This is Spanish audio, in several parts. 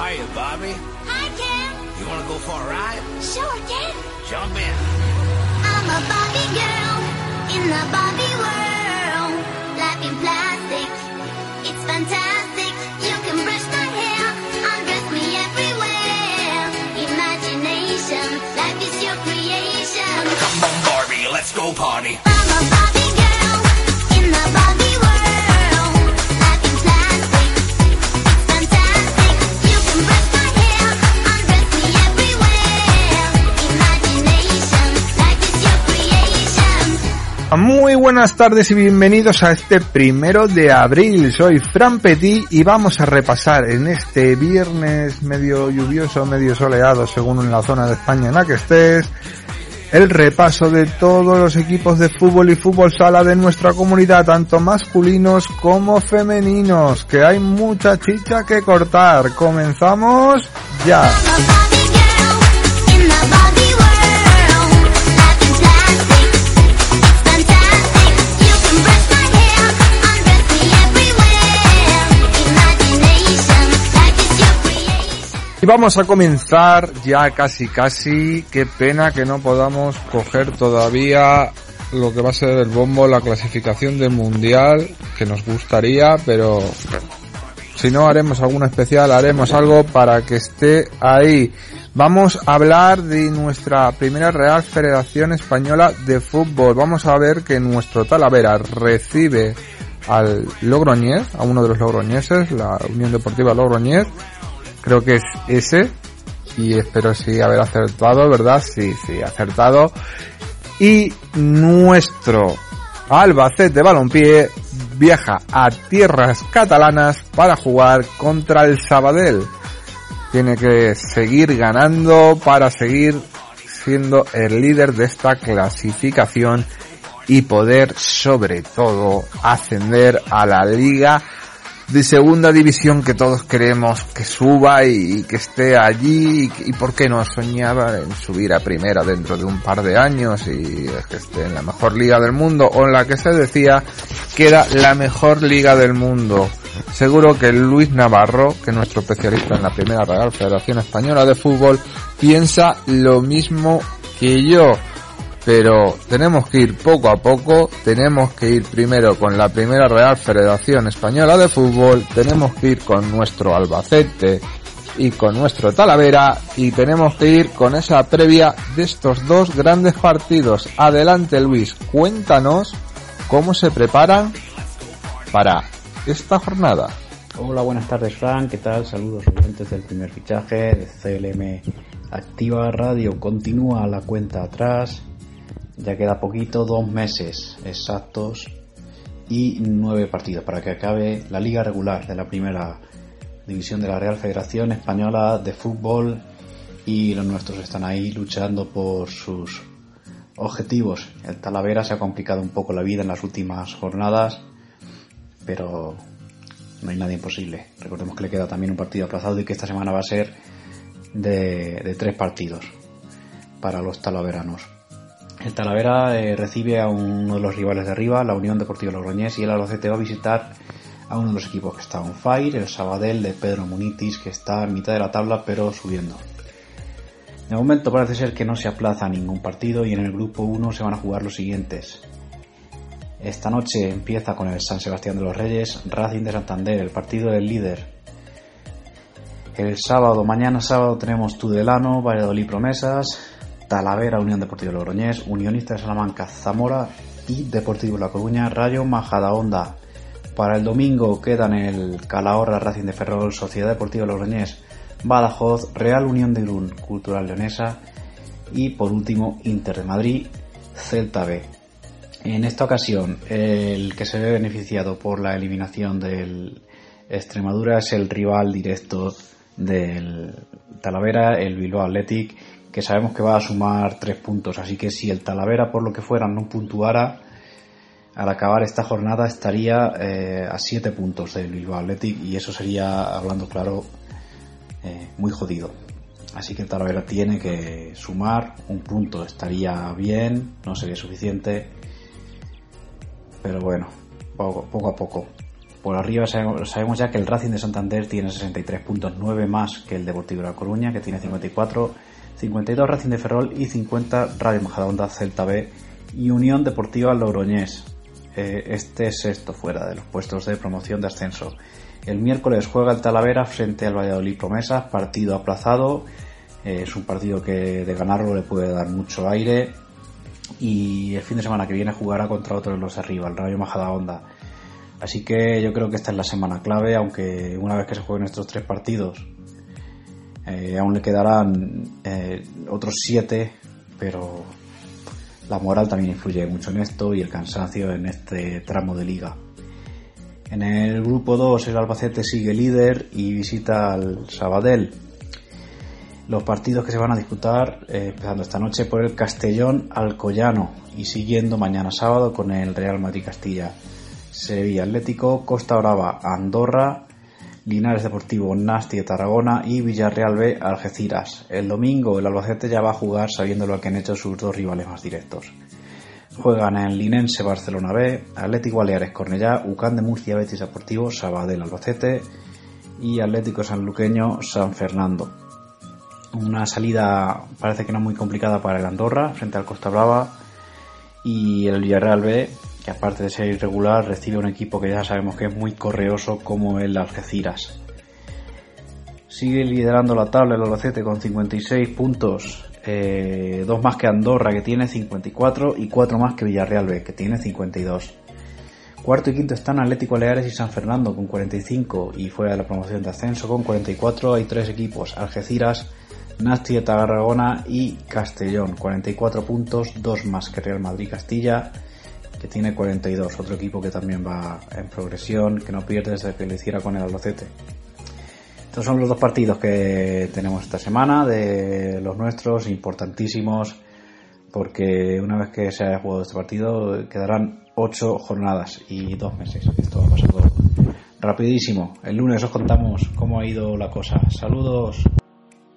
Hiya, Bobby. Hi, Ken. You want to go for a ride? Sure, Ken. Jump in. I'm a Bobby girl in the Bobby world. Life in plastic, Muy buenas tardes y bienvenidos a este primero de abril. Soy Fran Petit y vamos a repasar en este viernes medio lluvioso, medio soleado, según en la zona de España en la que estés, el repaso de todos los equipos de fútbol y fútbol sala de nuestra comunidad, tanto masculinos como femeninos, que hay mucha chicha que cortar. Comenzamos ya. Y vamos a comenzar ya casi casi. Qué pena que no podamos coger todavía lo que va a ser el bombo, la clasificación del mundial, que nos gustaría, pero si no haremos algún especial, haremos algo para que esté ahí. Vamos a hablar de nuestra primera Real Federación Española de Fútbol. Vamos a ver que nuestro Talavera recibe al Logroñés, a uno de los logroñeses, la Unión Deportiva Logroñés, creo que es ese y espero sí haber acertado, ¿verdad? Sí, sí, acertado. Y nuestro Albacete Balompié viaja a tierras catalanas para jugar contra el Sabadell. Tiene que seguir ganando para seguir siendo el líder de esta clasificación y poder sobre todo ascender a la liga de segunda división que todos queremos que suba y, que esté allí y, y por qué no soñaba en subir a primera dentro de un par de años y que esté en la mejor liga del mundo o en la que se decía que era la mejor liga del mundo. Seguro que Luis Navarro, que es nuestro especialista en la primera Real Federación Española de Fútbol, piensa lo mismo que yo pero tenemos que ir poco a poco, tenemos que ir primero con la primera Real Federación Española de Fútbol, tenemos que ir con nuestro Albacete y con nuestro Talavera y tenemos que ir con esa previa de estos dos grandes partidos. Adelante Luis, cuéntanos cómo se preparan para esta jornada. Hola, buenas tardes, Frank. ¿Qué tal? Saludos oyentes del primer fichaje de CLM Activa Radio. Continúa la cuenta atrás. Ya queda poquito, dos meses exactos y nueve partidos para que acabe la liga regular de la primera división de la Real Federación Española de Fútbol y los nuestros están ahí luchando por sus objetivos. El Talavera se ha complicado un poco la vida en las últimas jornadas, pero no hay nada imposible. Recordemos que le queda también un partido aplazado y que esta semana va a ser de, de tres partidos para los talaveranos. El Talavera eh, recibe a uno de los rivales de arriba, la Unión Deportiva Logroñés, y el Albacete va a visitar a uno de los equipos que está on fire, el Sabadell de Pedro Munitis, que está en mitad de la tabla pero subiendo. De momento parece ser que no se aplaza ningún partido y en el grupo 1 se van a jugar los siguientes. Esta noche empieza con el San Sebastián de los Reyes, Racing de Santander, el partido del líder. El sábado, mañana sábado tenemos Tudelano, Valladolid Promesas, Talavera, Unión Deportiva Logroñés, Unionista de Salamanca, Zamora y Deportivo La Coruña, Rayo Majadahonda. Para el domingo quedan el Calahorra Racing de Ferrol, Sociedad Deportiva Logroñés, Badajoz, Real Unión de Irún, Cultural Leonesa y por último Inter de Madrid, Celta B. En esta ocasión, el que se ve beneficiado por la eliminación del Extremadura es el rival directo del Talavera, el Bilbao Athletic, que sabemos que va a sumar tres puntos. Así que si el Talavera, por lo que fuera, no puntuara, al acabar esta jornada estaría eh, a siete puntos del Bilbao Athletic y eso sería, hablando claro, eh, muy jodido. Así que el Talavera tiene que sumar un punto, estaría bien, no sería suficiente, pero bueno, poco, poco a poco. Por arriba sabemos ya que el Racing de Santander tiene 63 puntos, 9 más que el Deportivo de La Coruña, que tiene 54, 52 Racing de Ferrol y 50 Radio Majadahonda Celta B y Unión Deportiva Logroñés. Eh, este es sexto fuera de los puestos de promoción de ascenso. El miércoles juega el Talavera frente al Valladolid Promesas, partido aplazado. Eh, es un partido que de ganarlo le puede dar mucho aire. Y el fin de semana que viene jugará contra otro de los arriba, el Rayo Majadahonda. Así que yo creo que esta es la semana clave, aunque una vez que se jueguen estos tres partidos, eh, aún le quedarán eh, otros siete, pero la moral también influye mucho en esto y el cansancio en este tramo de liga. En el grupo 2 el Albacete sigue líder y visita al Sabadell. Los partidos que se van a disputar eh, empezando esta noche por el Castellón Alcoyano y siguiendo mañana sábado con el Real Madrid Castilla. Sevilla Atlético, Costa Brava Andorra, Linares Deportivo Nasti de Tarragona y Villarreal B Algeciras. El domingo el Albacete ya va a jugar sabiendo lo que han hecho sus dos rivales más directos. Juegan en Linense Barcelona B, Atlético Baleares Cornellá, Ucán de Murcia Betis Deportivo, Sabadell Albacete y Atlético Sanluqueño San Fernando. Una salida parece que no muy complicada para el Andorra frente al Costa Brava y el Villarreal B, que aparte de ser irregular recibe un equipo que ya sabemos que es muy correoso como el Algeciras. Sigue liderando la tabla el Albacete con 56 puntos, eh, dos más que Andorra que tiene 54 y cuatro más que Villarreal B que tiene 52. Cuarto y quinto están Atlético Baleares y San Fernando con 45 y fuera de la promoción de ascenso con 44 hay tres equipos, Algeciras, Nasti de Tarragona y Castellón, 44 puntos, dos más que Real Madrid Castilla que tiene 42, otro equipo que también va en progresión, que no pierde desde que lo hiciera con el Albacete. Estos son los dos partidos que tenemos esta semana, de los nuestros, importantísimos, porque una vez que se haya jugado este partido quedarán ocho jornadas y dos meses. Esto ha pasado rapidísimo. El lunes os contamos cómo ha ido la cosa. Saludos.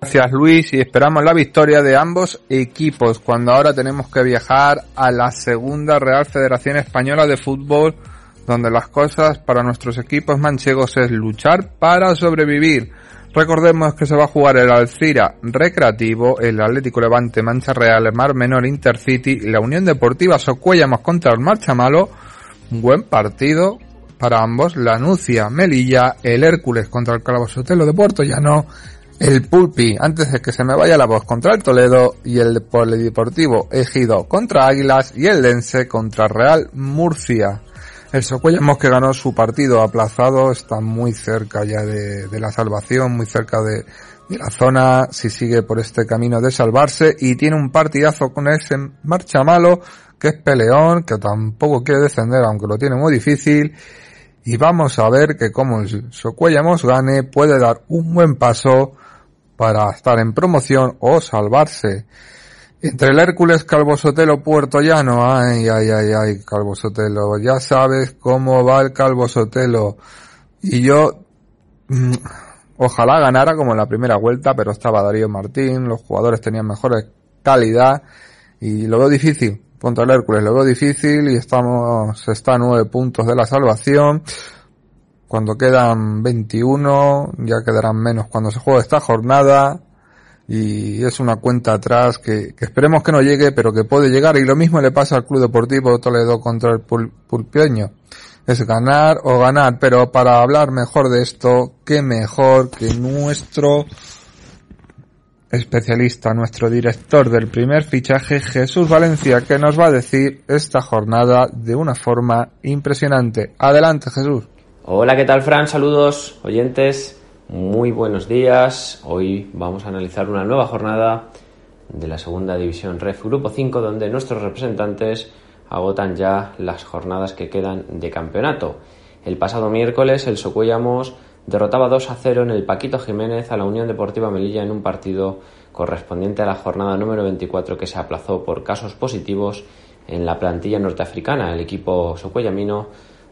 Gracias Luis y esperamos la victoria de ambos equipos cuando ahora tenemos que viajar a la segunda Real Federación Española de Fútbol donde las cosas para nuestros equipos manchegos es luchar para sobrevivir. Recordemos que se va a jugar el Alcira Recreativo, el Atlético Levante Mancha Real, el Mar Menor Intercity, la Unión Deportiva Socuellamos contra el Marchamalo. Buen partido para ambos. La Nucia Melilla, el Hércules contra el Calabo Sotelo de Puerto Llano, el Pulpi, antes de que se me vaya la voz, contra el Toledo y el Polideportivo Ejido contra Águilas y el Dense contra Real Murcia. El Socuellamos que ganó su partido aplazado está muy cerca ya de, de la salvación, muy cerca de, de, la zona, si sigue por este camino de salvarse y tiene un partidazo con ese marcha malo que es peleón, que tampoco quiere descender aunque lo tiene muy difícil y vamos a ver que como el Socuellamos gane puede dar un buen paso para estar en promoción o salvarse. Entre el Hércules, Calvo Sotelo, Puerto Llano, ay, ay, ay, ay, Calvo Sotelo, ya sabes cómo va el Calvo Sotelo. Y yo, mmm, ojalá ganara como en la primera vuelta, pero estaba Darío Martín, los jugadores tenían mejores calidad y lo veo difícil contra el Hércules, lo veo difícil y estamos, está a nueve puntos de la salvación. Cuando quedan 21, ya quedarán menos cuando se juegue esta jornada y es una cuenta atrás que, que, esperemos que no llegue, pero que puede llegar. Y lo mismo le pasa al Club Deportivo Toledo contra el Pul. Es ganar o ganar, pero para hablar mejor de esto, qué mejor que nuestro especialista, nuestro director del primer fichaje, Jesús Valencia, que nos va a decir esta jornada de una forma impresionante. Adelante, Jesús. Hola, ¿qué tal, Fran? Saludos, oyentes. Muy buenos días. Hoy vamos a analizar una nueva jornada de la segunda división REF Grupo 5 donde nuestros representantes agotan ya las jornadas que quedan de campeonato. El pasado miércoles el Socuellamos derrotaba 2 a 0 en el Paquito Jiménez a la Unión Deportiva Melilla en un partido correspondiente a la jornada número 24 que se aplazó por casos positivos en la plantilla norteafricana. El equipo socuellamino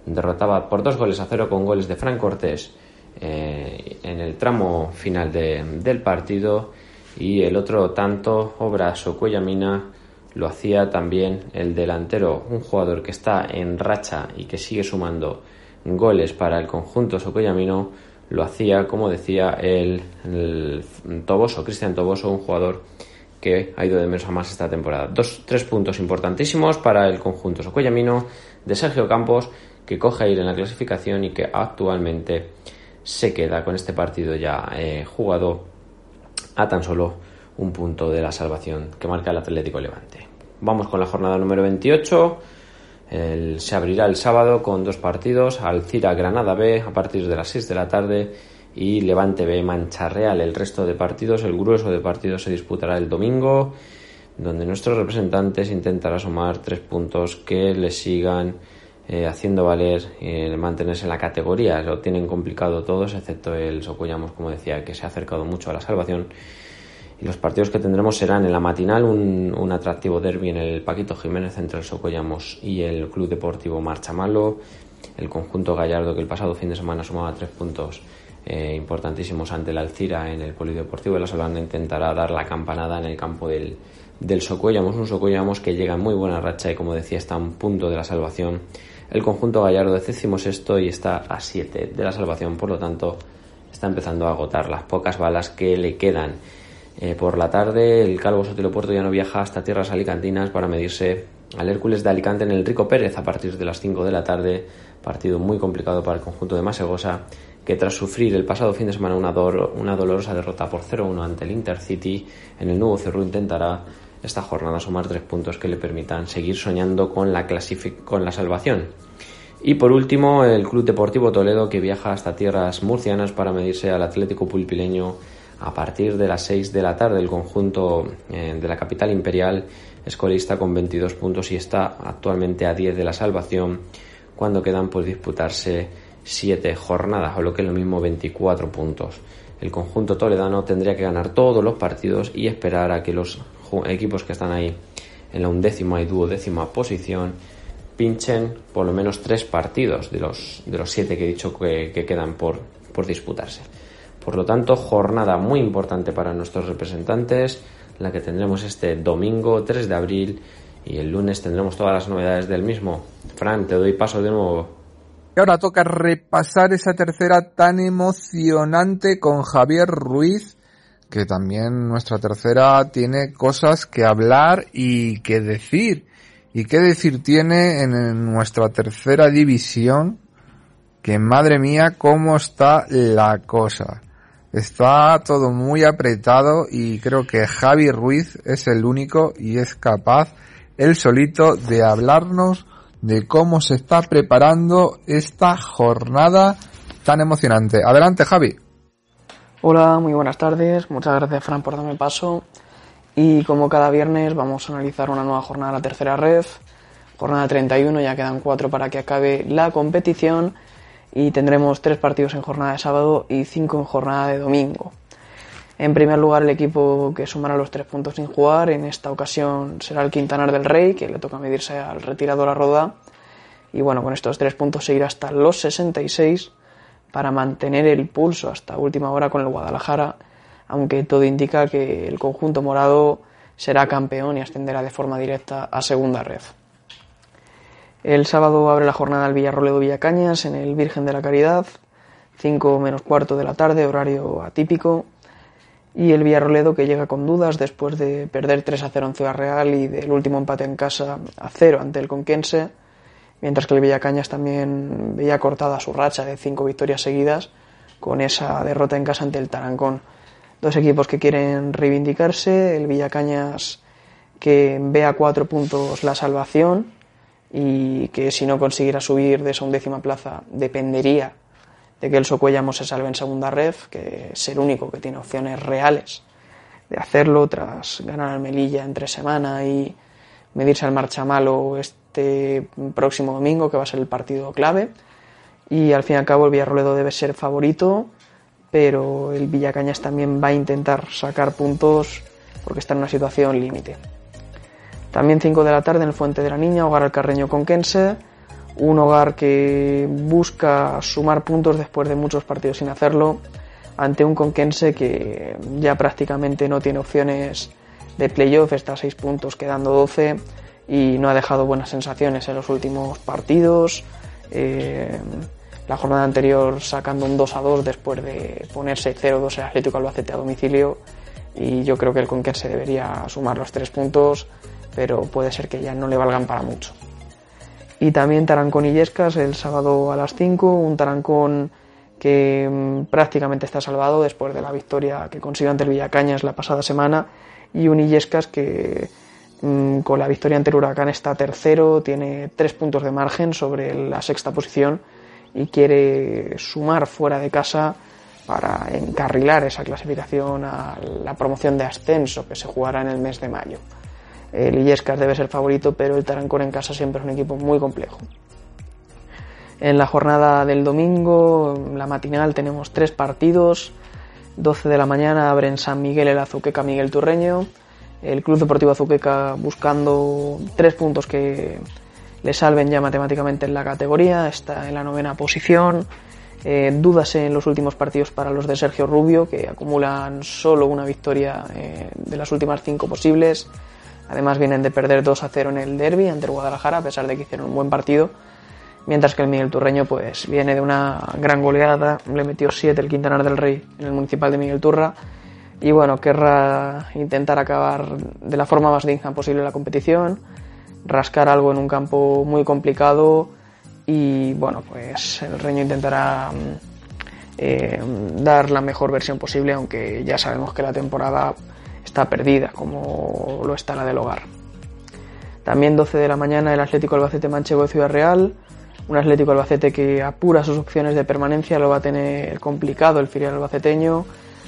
derrotaba por dos goles a cero con goles de Fran Cortés eh, en el tramo final de, del partido y el otro tanto, Obra Socuellamina, lo hacía también el delantero, un jugador que está en racha y que sigue sumando goles para el conjunto socoyamino lo hacía, como decía, el, Toboso, Cristian Toboso, un jugador que ha ido de menos a más esta temporada. Dos, tres puntos importantísimos para el conjunto socoyamino de Sergio Campos, que coge aire en la clasificación y que actualmente se queda con este partido ya eh, jugado a tan solo un punto de la salvación que marca el Atlético Levante. Vamos con la jornada número 28. Se abrirá el sábado con dos partidos, Alcira Granada B a partir de las 6 de la tarde y Levante B Mancha Real. El resto de partidos, el grueso de partidos se disputará el domingo, donde nuestros representantes intentarán sumar tres puntos que les sigan eh, haciendo valer eh, mantenerse en la categoría. Lo tienen complicado todos, excepto el Socuyamos, como decía, que se ha acercado mucho a la salvación. Y los partidos que tendremos serán en la matinal un, atractivo derby en el Paquito Jiménez entre el Socollamos y el Club Deportivo Marchamalo. El conjunto Gallardo que el pasado fin de semana sumaba tres puntos eh, importantísimos ante el Alcira en el Polideportivo de la Solana intentará dar la campanada en el campo del, del Socuellamos. Un Socuellamos que llega en muy buena racha y como decía está a un punto de la salvación. El conjunto Gallardo décimo sexto y está a 7 de la salvación, por lo tanto está empezando a agotar las pocas balas que le quedan. Eh, por la tarde, el Calvo Sotelo Puerto ya no viaja hasta tierras alicantinas para medirse al Hércules de Alicante en el Rico Pérez a partir de las 5 de la tarde. Partido muy complicado para el conjunto de Masegosa, que tras sufrir el pasado fin de semana una, dolorosa derrota por 0-1 ante el Intercity, en el nuevo Cerro intentará esta jornada sumar tres puntos que le permitan seguir soñando con la, con la salvación. Y por último, el Club Deportivo Toledo que viaja hasta tierras murcianas para medirse al Atlético Pulpileño a partir de las 6 de la tarde. El conjunto eh, de la capital imperial es colista con 22 puntos y está actualmente a 10 de la salvación cuando quedan por disputarse 7 jornadas o lo que es lo mismo 24 puntos. El conjunto toledano tendría que ganar todos los partidos y esperar a que los equipos que están ahí en la undécima y duodécima posición pinchen por lo menos tres partidos de los, de los siete que he dicho que, que quedan por, por disputarse. Por lo tanto, jornada muy importante para nuestros representantes, la que tendremos este domingo 3 de abril y el lunes tendremos todas las novedades del mismo. Fran, te doy paso de nuevo. Y ahora toca repasar esa tercera tan emocionante con Javier Ruiz, que también nuestra tercera tiene cosas que hablar y que decir. ¿Y qué decir tiene en, nuestra tercera división? Que madre mía, cómo está la cosa. Está todo muy apretado y creo que Javi Ruiz es el único y es capaz él solito de hablarnos de cómo se está preparando esta jornada tan emocionante. Adelante, Javi. Hola, muy buenas tardes. Muchas gracias, Fran, por darme paso. Y como cada viernes, vamos a analizar una nueva jornada de la tercera red. Jornada 31, ya quedan cuatro para que acabe la competición. Y tendremos tres partidos en jornada de sábado y cinco en jornada de domingo. En primer lugar, el equipo que sumará los tres puntos sin jugar, en esta ocasión será el Quintanar del Rey, que le toca medirse al retirado La Roda. Y bueno, con estos tres puntos seguirá hasta los 66 para mantener el pulso hasta última hora con el Guadalajara, aunque todo indica que el conjunto morado será campeón y ascenderá de forma directa a segunda red. El sábado abre la jornada el Villarroledo Villacañas en el Virgen de la Caridad, 5 menos cuarto de la tarde, horario atípico. Y el Villarroledo que llega con dudas después de perder 3 a 0 en Ciudad Real y del último empate en casa a 0 ante el Conquense, mientras que el Villacañas también veía cortada su racha de 5 victorias seguidas con esa derrota en casa ante el Tarancón. Dos equipos que quieren reivindicarse, el Villacañas que ve a 4 puntos la salvación y que si no consiguiera subir de esa undécima plaza dependería de que el Socuellamos se salve en segunda red, que es el único que tiene opciones reales de hacerlo tras ganar al Melilla entre semana y medirse al Marchamalo este próximo domingo, que va a ser el partido clave. Y al fin y al cabo el Villarroledo debe ser favorito, pero el Villacañas también va a intentar sacar puntos porque está en una situación límite. También 5 de la tarde en el Fuente de la Niña, hogar al Carreño Conquense, un hogar que busca sumar puntos después de muchos partidos sin hacerlo, ante un Conquense que ya prácticamente no tiene opciones de playoff, está a 6 puntos quedando 12 y no ha dejado buenas sensaciones en los últimos partidos. Eh, la jornada anterior sacando un 2 a 2 después de ponerse 0-2 el Atlético Albacete a domicilio y yo creo que el Conquense debería sumar los tres puntos, pero puede ser que ya no le valgan para mucho. Y también Tarancón y el sábado a las 5, un Tarancón que mm, prácticamente está salvado después de la victoria que consiguió ante el Villacañas la pasada semana y un Illescas que mm, con la victoria ante el Huracán está tercero, tiene tres puntos de margen sobre la sexta posición y quiere sumar fuera de casa para encarrilar esa clasificación a la promoción de ascenso que se jugará en el mes de mayo. El Illescas debe ser favorito, pero el Tarancón en casa siempre es un equipo muy complejo. En la jornada del domingo, la matinal, tenemos tres partidos. 12 de la mañana abre en San Miguel el Azuqueca Miguel Turreño. El Club Deportivo Azuqueca buscando tres puntos que le salven ya matemáticamente en la categoría. Está en la novena posición. Eh, dudas en los últimos partidos para los de Sergio Rubio, que acumulan solo una victoria eh, de las últimas cinco posibles. Además vienen de perder 2 a 0 en el derby ante el Guadalajara, a pesar de que hicieron un buen partido. Mientras que el Miguel Turreño pues viene de una gran goleada, le metió 7 el Quintanar del Rey en el municipal de Miguel Turra. Y bueno, querrá intentar acabar de la forma más digna posible la competición, rascar algo en un campo muy complicado y bueno, pues el Reño intentará eh, dar la mejor versión posible, aunque ya sabemos que la temporada está perdida, como lo está la del hogar. También 12 de la mañana el Atlético Albacete Manchego de Ciudad Real, un Atlético Albacete que apura sus opciones de permanencia, lo va a tener complicado el filial albaceteño,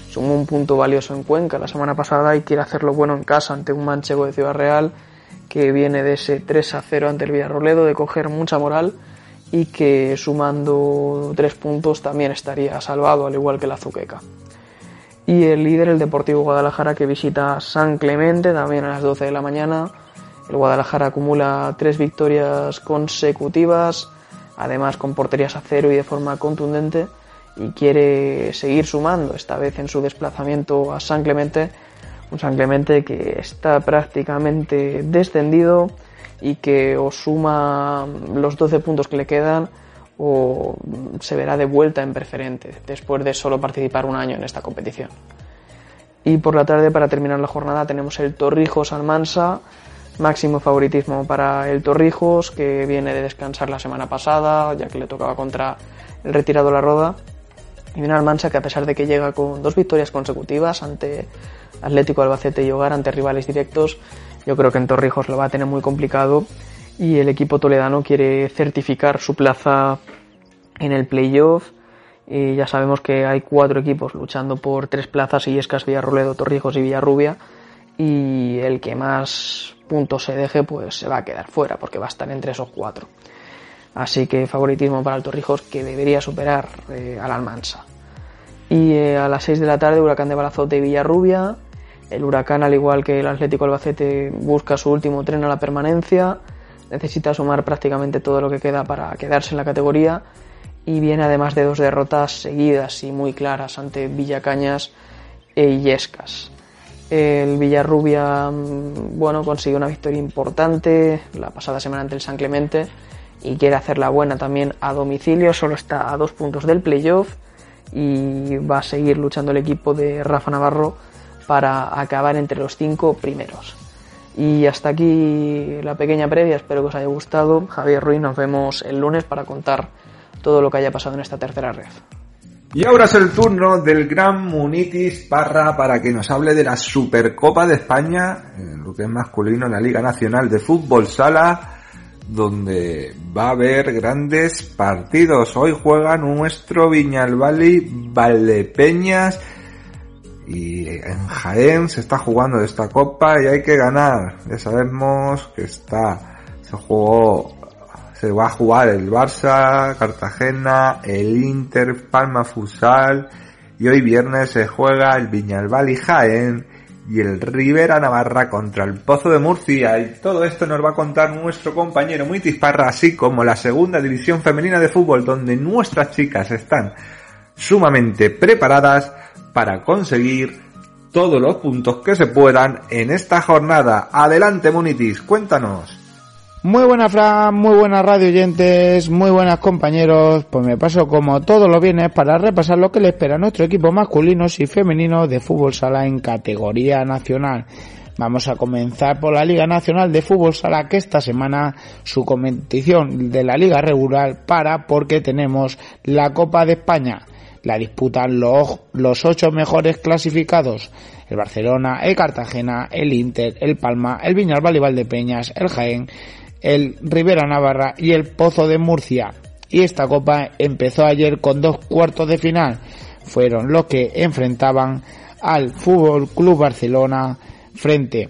sumó un punto valioso en Cuenca la semana pasada y quiere hacerlo bueno en casa ante un Manchego de Ciudad Real que viene de ese 3 a 0 ante el Villarroledo, de coger mucha moral y que sumando tres puntos también estaría salvado, al igual que la Azuqueca. Y el líder, el Deportivo Guadalajara, que visita San Clemente también a las 12 de la mañana. El Guadalajara acumula tres victorias consecutivas, además con porterías a cero y de forma contundente, y quiere seguir sumando, esta vez en su desplazamiento a San Clemente, un San Clemente que está prácticamente descendido y que o suma los 12 puntos que le quedan o se verá de vuelta en preferente después de solo participar un año en esta competición. Y por la tarde, para terminar la jornada, tenemos el Torrijos Almansa, máximo favoritismo para el Torrijos, que viene de descansar la semana pasada, ya que le tocaba contra el retirado La Roda. Y viene Almansa que a pesar de que llega con dos victorias consecutivas ante Atlético Albacete y Hogar, ante rivales directos, yo creo que en Torrijos lo va a tener muy complicado y el equipo toledano quiere certificar su plaza en el playoff. Y ya sabemos que hay cuatro equipos luchando por tres plazas, Illescas, Villarroledo, Torrijos y Villarrubia. Y el que más puntos se deje, pues se va a quedar fuera, porque va a estar entre esos cuatro. Así que favoritismo para el Torrijos, que debería superar eh, al Almansa. Y eh, a las 6 de la tarde, Huracán de Balazote y Villarrubia. El Huracán, al igual que el Atlético Albacete, busca su último tren a la permanencia. Necesita sumar prácticamente todo lo que queda para quedarse en la categoría. Y viene además de dos derrotas seguidas y muy claras ante Villacañas e Illescas. El Villarrubia, mm, bueno, consiguió una victoria importante la pasada semana ante el San Clemente y quiere hacerla buena también a domicilio. Solo está a dos puntos del playoff y va a seguir luchando el equipo de Rafa Navarro para acabar entre los cinco primeros. Y hasta aquí la pequeña previa, espero que os haya gustado. Javier Ruiz, nos vemos el lunes para contar todo lo que haya pasado en esta tercera red. Y ahora es el turno del gran Munitis Parra para que nos hable de la Supercopa de España, lo que es masculino en la Liga Nacional de Fútbol Sala, donde va a haber grandes partidos. Hoy juega nuestro Viñalbali Valdepeñas y en Jaén se está jugando esta copa y hay que ganar. Ya sabemos que está, se jugó, se va a jugar el Barça, Cartagena, el Inter, Palma Futsal y hoy viernes se juega el Viñalbal y Jaén y el Rivera Navarra contra el Pozo de Murcia y todo esto nos va a contar nuestro compañero Muitis Parra así como la segunda división femenina de fútbol donde nuestras chicas están sumamente preparadas para conseguir todos los puntos que se puedan en esta jornada. Adelante Munitis, cuéntanos. Muy buenas Fran, muy buenas radio oyentes, muy buenas compañeros. Pues me paso como todos los viernes para repasar lo que le espera a nuestro equipo masculinos y femeninos de fútbol sala en categoría nacional. Vamos a comenzar por la Liga Nacional de Fútbol Sala que esta semana su competición de la Liga Regular para porque tenemos la Copa de España. La disputan los, los ocho mejores clasificados. El Barcelona, el Cartagena, el Inter, el Palma, el Viñalbal y Valdepeñas, el Jaén, el Rivera Navarra y el Pozo de Murcia. Y esta copa empezó ayer con dos cuartos de final. Fueron los que enfrentaban al Fútbol Club Barcelona frente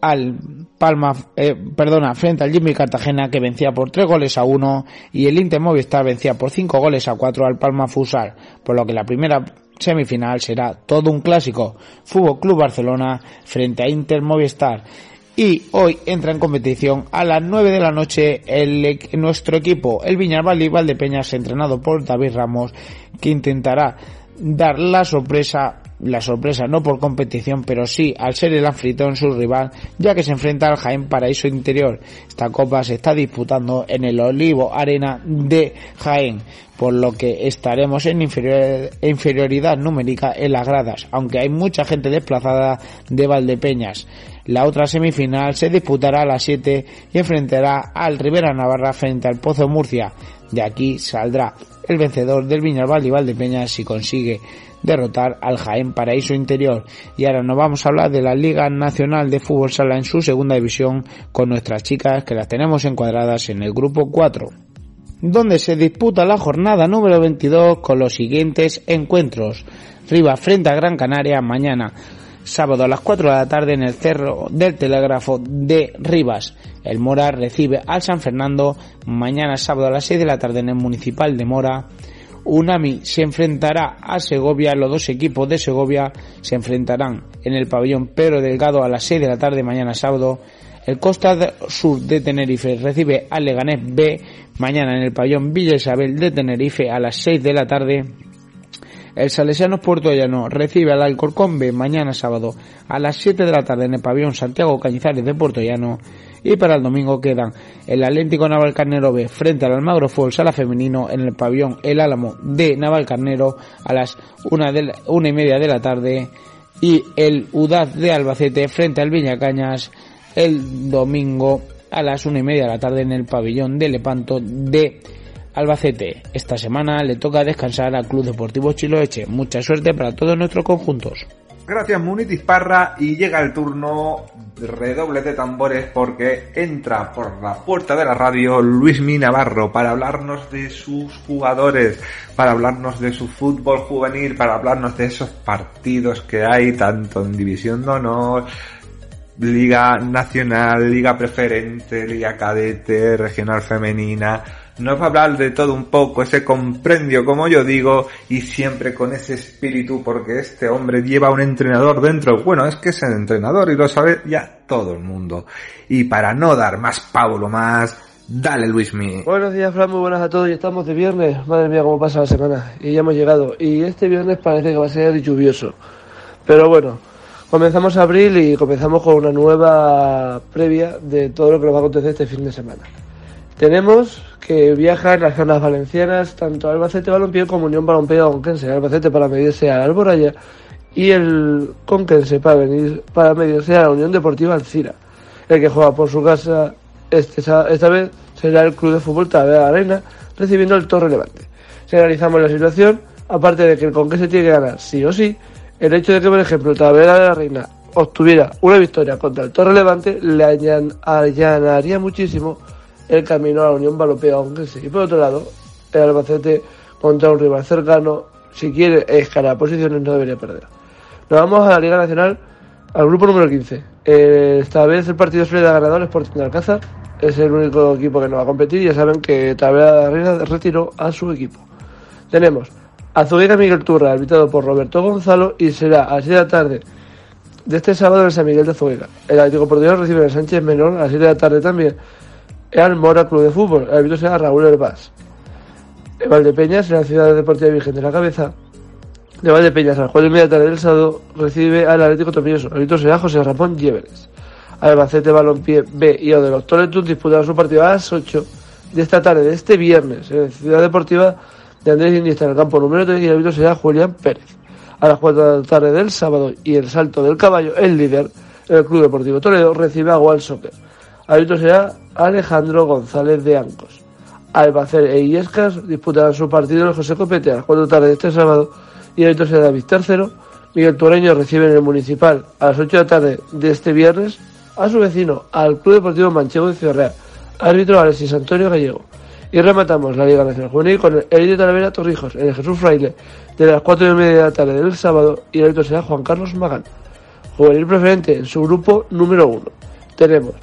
al Palma, eh, perdona, frente al Jimmy Cartagena que vencía por tres goles a uno y el Inter Movistar vencía por cinco goles a cuatro al Palma Fusal, por lo que la primera semifinal será todo un clásico. Fútbol Club Barcelona frente a Inter Movistar. Y hoy entra en competición a las 9 de la noche el, nuestro equipo, el Viñalbal y Valdepeñas, entrenado por David Ramos, que intentará dar la sorpresa, la sorpresa no por competición, pero sí al ser el anfitrión su rival, ya que se enfrenta al Jaén Paraíso Interior. Esta copa se está disputando en el Olivo Arena de Jaén, por lo que estaremos en inferior- inferioridad numérica en las gradas, aunque hay mucha gente desplazada de Valdepeñas. La otra semifinal se disputará a las 7 y enfrentará al Rivera Navarra frente al Pozo Murcia. De aquí saldrá el vencedor del Viñalbal y Valdepeñas si consigue derrotar al Jaén Paraíso Interior. Y ahora nos vamos a hablar de la Liga Nacional de Fútbol Sala en su segunda división con nuestras chicas que las tenemos encuadradas en el grupo 4 donde se disputa la jornada número 22 con los siguientes encuentros. Rivas frente a Gran Canaria mañana, sábado a las 4 de la tarde en el Cerro del Telégrafo de Rivas. El Mora recibe al San Fernando mañana sábado a las 6 de la tarde en el Municipal de Mora. Unami se enfrentará a Segovia, los dos equipos de Segovia se enfrentarán en el pabellón Pedro Delgado a las 6 de la tarde mañana sábado. El Costa Sur de Tenerife recibe al Leganés B mañana en el pabellón Villa Isabel de Tenerife a las 6 de la tarde. El Salesianos Puerto Llano recibe al Alcorcón B mañana sábado a las 7 de la tarde en el pabellón Santiago Cañizares de Puerto Llano. Y para el domingo quedan el Atlético Navalcarnero B frente al Almagro Fútbol Sala Femenino en el pabellón El Álamo de Navalcarnero a las 1 de una y media de la tarde. Y el UDAZ de Albacete frente al Viñacañas el domingo a las una y media de la tarde en el pabellón de Lepanto de Albacete. Esta semana le toca descansar al Club Deportivo Chiloeche. Mucha suerte para todos nuestros conjuntos. Gracias Muniz Parra y llega el turno redoble de tambores porque entra por la puerta de la radio Luis Mi Navarro para hablarnos de sus jugadores, para hablarnos de su fútbol juvenil, para hablarnos de esos partidos que hay tanto en División de Honor, Liga Nacional, Liga Preferente, Liga Cadete, Regional Femenina. Nos va a hablar de todo un poco, ese comprendio, como yo digo, y siempre con ese espíritu, porque este hombre lleva un entrenador dentro. Bueno, es que es el entrenador y lo sabe ya todo el mundo. Y para no dar más Pablo más, dale Luismi. Buenos días, Fran, muy buenas a todos. Y estamos de viernes. Madre mía, cómo pasa la semana. Y ya hemos llegado. Y este viernes parece que va a ser lluvioso. Pero bueno, comenzamos abril y comenzamos con una nueva previa de todo lo que nos va a acontecer este fin de semana. Tenemos que viajar las zonas valencianas, tanto Albacete Balompié como Unión Balompié Conquense. Albacete para medirse a Alboraya y el Conquense para, venir, para medirse a la Unión Deportiva Alcira. El que juega por su casa este, esta vez será el Club de Fútbol Talavera Arena, recibiendo el Torre Levante. Si analizamos la situación, aparte de que el Conquense tiene que ganar sí o sí, el hecho de que, por ejemplo, Talavera de la Reina obtuviera una victoria contra el Torre Levante le allan- allanaría muchísimo el camino a la Unión Balompié Conquense. Y por otro lado, el Albacete contra un rival cercano, si quiere escalar posiciones, no debería perder. Nos vamos a la Liga Nacional, al grupo número 15. Eh, esta vez el partido suele dar ganador Sporting de Alcázar. Es el único equipo que no va a competir. Ya saben que Talavera de la Reina retiró a su equipo. Tenemos a Zubiega Miguel Turra, arbitrado por Roberto Gonzalo, y será a las 6 de la tarde de este sábado en San Miguel de Zubiega. El Atlético Portugués recibe el Sánchez Menor a las 6 de la tarde también. El Mora Club de Fútbol. El árbitro será Raúl Herbás. El Valdepeñas en la Ciudad Deportiva Virgen de la Cabeza. De Valdepeñas a las 4 y media de tarde del sábado recibe al Atlético Topilloso. El árbitro será José Ramón Lléveres. Albacete Balompié B y O de los Toletus disputarán su partido a las 8 de esta tarde, de este viernes, en Ciudad Deportiva de Andrés Iniesta, en el campo número 3, y el árbitro será Julián Pérez. A las 4 de la tarde del sábado y el salto del caballo, el líder, el Club Deportivo Toledo, recibe a Wal Soccer. Árbitro será Alejandro González de Ancos. Albacete e Illescas disputarán su partido en José Copete a las 4 de la tarde de este sábado y el árbitro será David Tercero. Miguel Tureño recibe en el Municipal a las 8 de la tarde de este viernes a su vecino, al Club Deportivo Manchego de Ciudad Real. Árbitro Alexis Antonio Gallego. Y rematamos la Liga Nacional Juvenil con el Elite Talavera Torrijos en el Jesús Fraile de las 4 y media de la tarde del sábado y el árbitro será Juan Carlos Magán. Juvenil preferente en su grupo número 1. Tenemos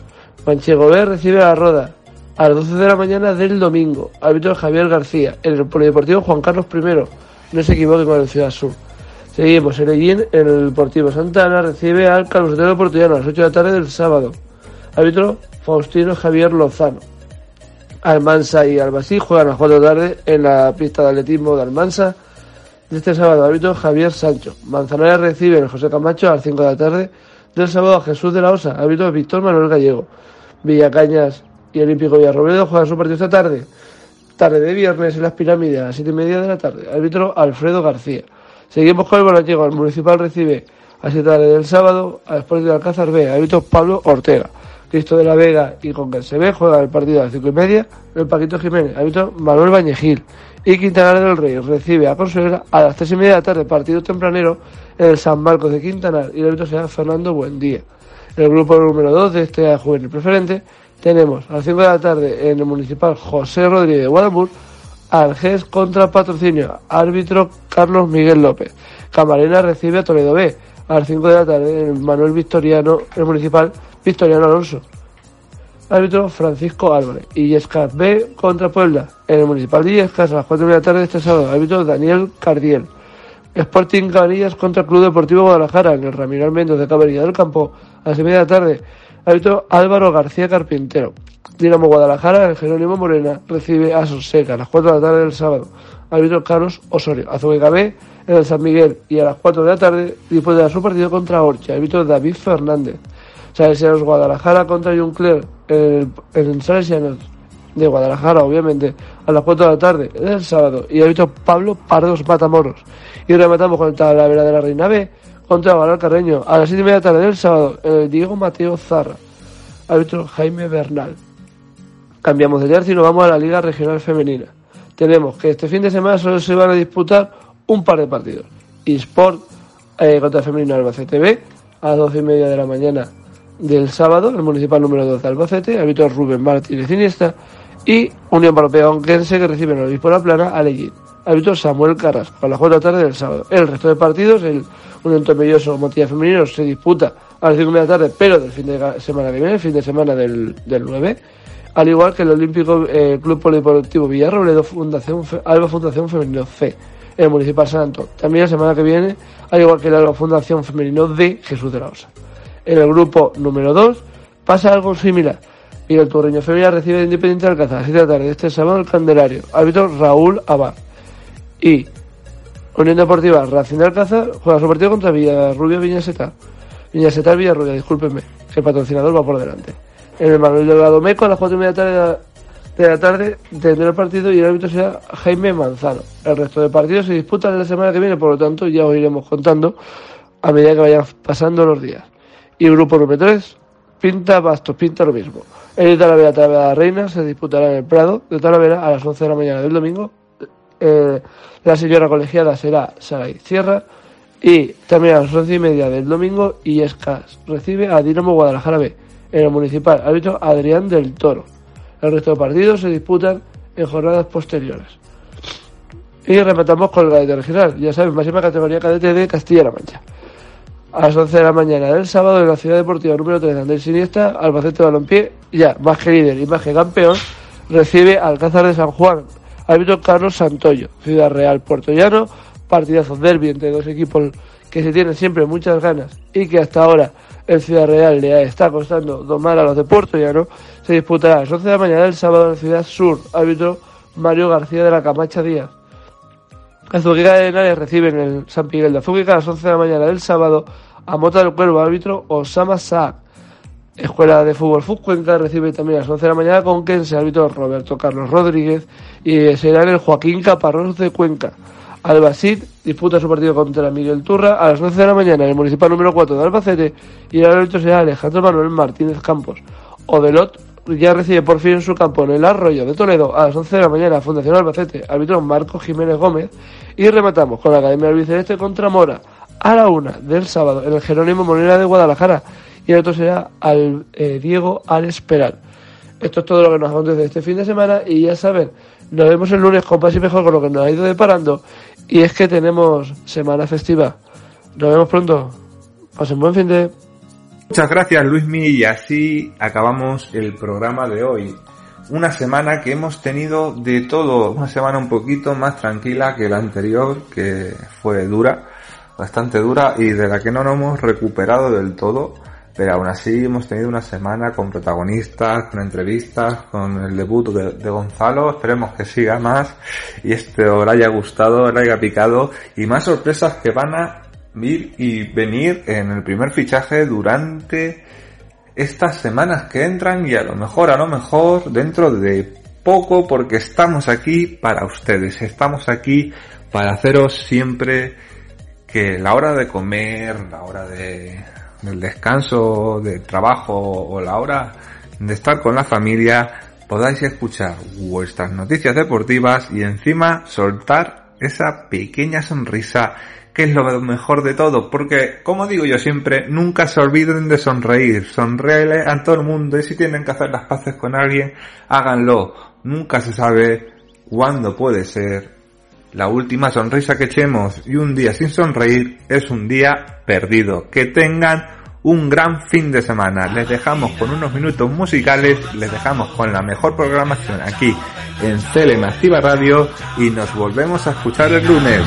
Manchego B recibe a la Roda a las 12 de la mañana del domingo. Árbitro Javier García. En el Polideportivo Juan Carlos I. No se equivoque con el Ciudad Sur. Seguimos. El Ellín en el Deportivo Santana recibe al Carlos Otero Portullano a las 8 de la tarde del sábado. Árbitro Faustino Javier Lozano. Almansa y Albasí juegan a las 4 de la tarde en la pista de atletismo de Almansa. Este sábado, árbitro Javier Sancho. Manzanares recibe el José Camacho a las 5 de la tarde del sábado a Jesús de la Osa. Árbitro Víctor Manuel Gallego. Villacañas y Olímpico Villarrobledo juegan su partido esta tarde. Tarde de viernes en las pirámides a las 7 y media de la tarde. Árbitro Alfredo García. Seguimos con el Bolatiego. El municipal recibe a 7 de la tarde del sábado al Sporting de Alcázar B. Árbitro Pablo Ortega. Cristo de la Vega y Conquense B juegan el partido a las 5 y media. El Paquito Jiménez. Árbitro Manuel Bañegil. Y Quintanar del Rey recibe a Consuela a las 3 y media de la tarde. Partido tempranero en el San Marcos de Quintanar. Y el árbitro será Fernando Buendía. En el grupo número 2 de este juvenil preferente tenemos a las 5 de la tarde en el municipal José Rodríguez de Guadalmur al GES contra patrocinio, árbitro Carlos Miguel López. Camarena recibe a Toledo B a las 5 de la tarde en el Manuel Victoriano, el municipal Victoriano Alonso. Árbitro Francisco Álvarez. Illescas B contra Puebla en el municipal de Illescas a las 4 de la tarde de este sábado. Árbitro Daniel Cardiel. Sporting Cabanillas contra Club Deportivo Guadalajara en el Ramiro Almendros de Cabanilla del Campo a las 6 y media de la tarde. Árbitro Álvaro García Carpintero. Dinamo Guadalajara, el Jerónimo Morena, recibe a Sonseca a las 4 de la tarde del sábado. Árbitro Carlos Osorio. Azuega B en el San Miguel y a las 4 de la tarde disputará su partido contra Orcha. Árbitro David Fernández. Salesianos Guadalajara contra Juncler en, en Salesianos de Guadalajara, obviamente, a las 4 de la tarde del sábado. Y árbitro Pablo Pardos Matamoros. Y rematamos con el Talavera de la Reina B contra Valor Carreño a las 7 y media de la tarde del sábado en el Diego Mateo Zarra. Árbitro Jaime Bernal. Cambiamos de tercio y nos vamos a la Liga Regional Femenina. Tenemos que este fin de semana solo se van a disputar un par de partidos. eSport eh, contra Femenino Albacete B a las 12 y media de la mañana del sábado, el municipal número 12 de Albacete, árbitro Rubén Martínez Iniesta y Unión Europea Onquense que reciben el obispo La Plana a Leguín. Árbitro Samuel Carrasco a las 4 de la tarde del sábado. El resto de partidos, el Unión Tomelloso Motilla Femenino se disputa a las 5 de la tarde, pero del fin de semana que viene, el fin de semana del, del 9, al igual que el Olímpico eh, Club Polideportivo Villarrobledo Fundación Alba Fundación Femenino C, el Municipal Santo. También la semana que viene, al igual que el Alba Fundación Femenino D, Jesús de la Osa. En el grupo número 2 pasa algo similar. Y el Torreño Femenina recibe de Independiente de Alcázar a las 7 de la tarde de este sábado el Candelario. Árbitro Raúl Abad. Y Unión Deportiva Racing de Alcázar juega su partido contra Villarrubia Viñaseta. Viñaseta Villarrubia, discúlpenme, que el patrocinador va por delante. En el Manuel Delgado Meco a las 4 y media de la tarde, tendrá el partido y el árbitro será Jaime Manzano. El resto de partidos se disputan la semana que viene, por lo tanto ya os iremos contando a medida que vayan pasando los días. Y el grupo número 3, pinta bastos, pinta lo mismo. El de Talavera Talavera Reina se disputará en el Prado de Talavera a las 11 de la mañana del domingo. Eh, la señora colegiada será Saray Sierra y también a las 11 y media del domingo Illescas recibe a Dinamo Guadalajara B en el municipal árbitro Adrián del Toro. El resto de partidos se disputan en jornadas posteriores. Y rematamos con el cadete regional, ya saben, máxima categoría cadete de Castilla-La Mancha. A las 11 de la mañana del sábado en la ciudad deportiva número 3 de Andrés Siniestra, Albacete Balompié, ya más que líder y más que campeón, recibe Alcázar de San Juan, árbitro Carlos Santoyo, Ciudad Real Puerto Llano, partidazo derbi entre dos equipos que se tienen siempre muchas ganas y que hasta ahora el Ciudad Real le está costando domar a los de Puerto Llano, se disputará a las 11 de la mañana del sábado en ciudad sur, árbitro Mario García de la Camacha Díaz. Azuquica de Henares recibe en el San Miguel de Azuquica a las 11 de la mañana del sábado a Mota del Cuervo, árbitro Osama Saak. Escuela de Fútbol FUT Cuenca recibe también a las 11 de la mañana con Kense, árbitro Roberto Carlos Rodríguez y será en el Joaquín Caparrós de Cuenca. Albacid disputa su partido contra Miguel Turra a las 11 de la mañana en el municipal número 4 de Albacete y el árbitro será Alejandro Manuel Martínez Campos. Odelot ya recibe por fin en su campo en el Arroyo de Toledo a las 11 de la mañana Fundación Albacete, árbitro Marco Jiménez Gómez y rematamos con la Academia Albiceleste contra Mora a la una del sábado en el Jerónimo Molina de Guadalajara y el otro será al eh, Diego Alex Peral. Esto es todo lo que nos acontece este fin de semana y ya saben, nos vemos el lunes con más y mejor con lo que nos ha ido deparando y es que tenemos semana festiva. Nos vemos pronto. Pasen buen fin de... Muchas gracias Luismi y así acabamos el programa de hoy. Una semana que hemos tenido de todo, una semana un poquito más tranquila que la anterior, que fue dura, bastante dura y de la que no nos hemos recuperado del todo, pero aún así hemos tenido una semana con protagonistas, con entrevistas, con el debut de, Gonzalo, esperemos que siga más y este os haya gustado, os haya picado. Y más sorpresas que van a ir y venir en el primer fichaje durante estas semanas que entran y a lo mejor, a lo mejor dentro de poco porque estamos aquí para ustedes, estamos aquí para haceros siempre que la hora de comer, la hora de, del descanso, del trabajo o la hora de estar con la familia podáis escuchar vuestras noticias deportivas y encima soltar esa pequeña sonrisa que es lo mejor de todo, porque como digo yo siempre, nunca se olviden de sonreír, sonreírle a todo el mundo y si tienen que hacer las paces con alguien, háganlo, nunca se sabe cuándo puede ser la última sonrisa que echemos. Y un día sin sonreír es un día perdido. Que tengan un gran fin de semana. Les dejamos con unos minutos musicales, les dejamos con la mejor programación aquí en CLM Activa Radio y nos volvemos a escuchar el lunes.